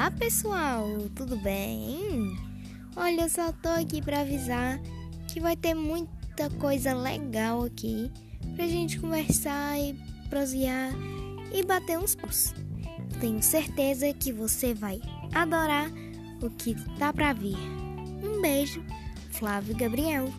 Olá pessoal, tudo bem? Olha, eu só tô aqui para avisar que vai ter muita coisa legal aqui pra gente conversar e prosear e bater uns pulsos. Tenho certeza que você vai adorar o que tá pra vir. Um beijo, Flávio Gabriel.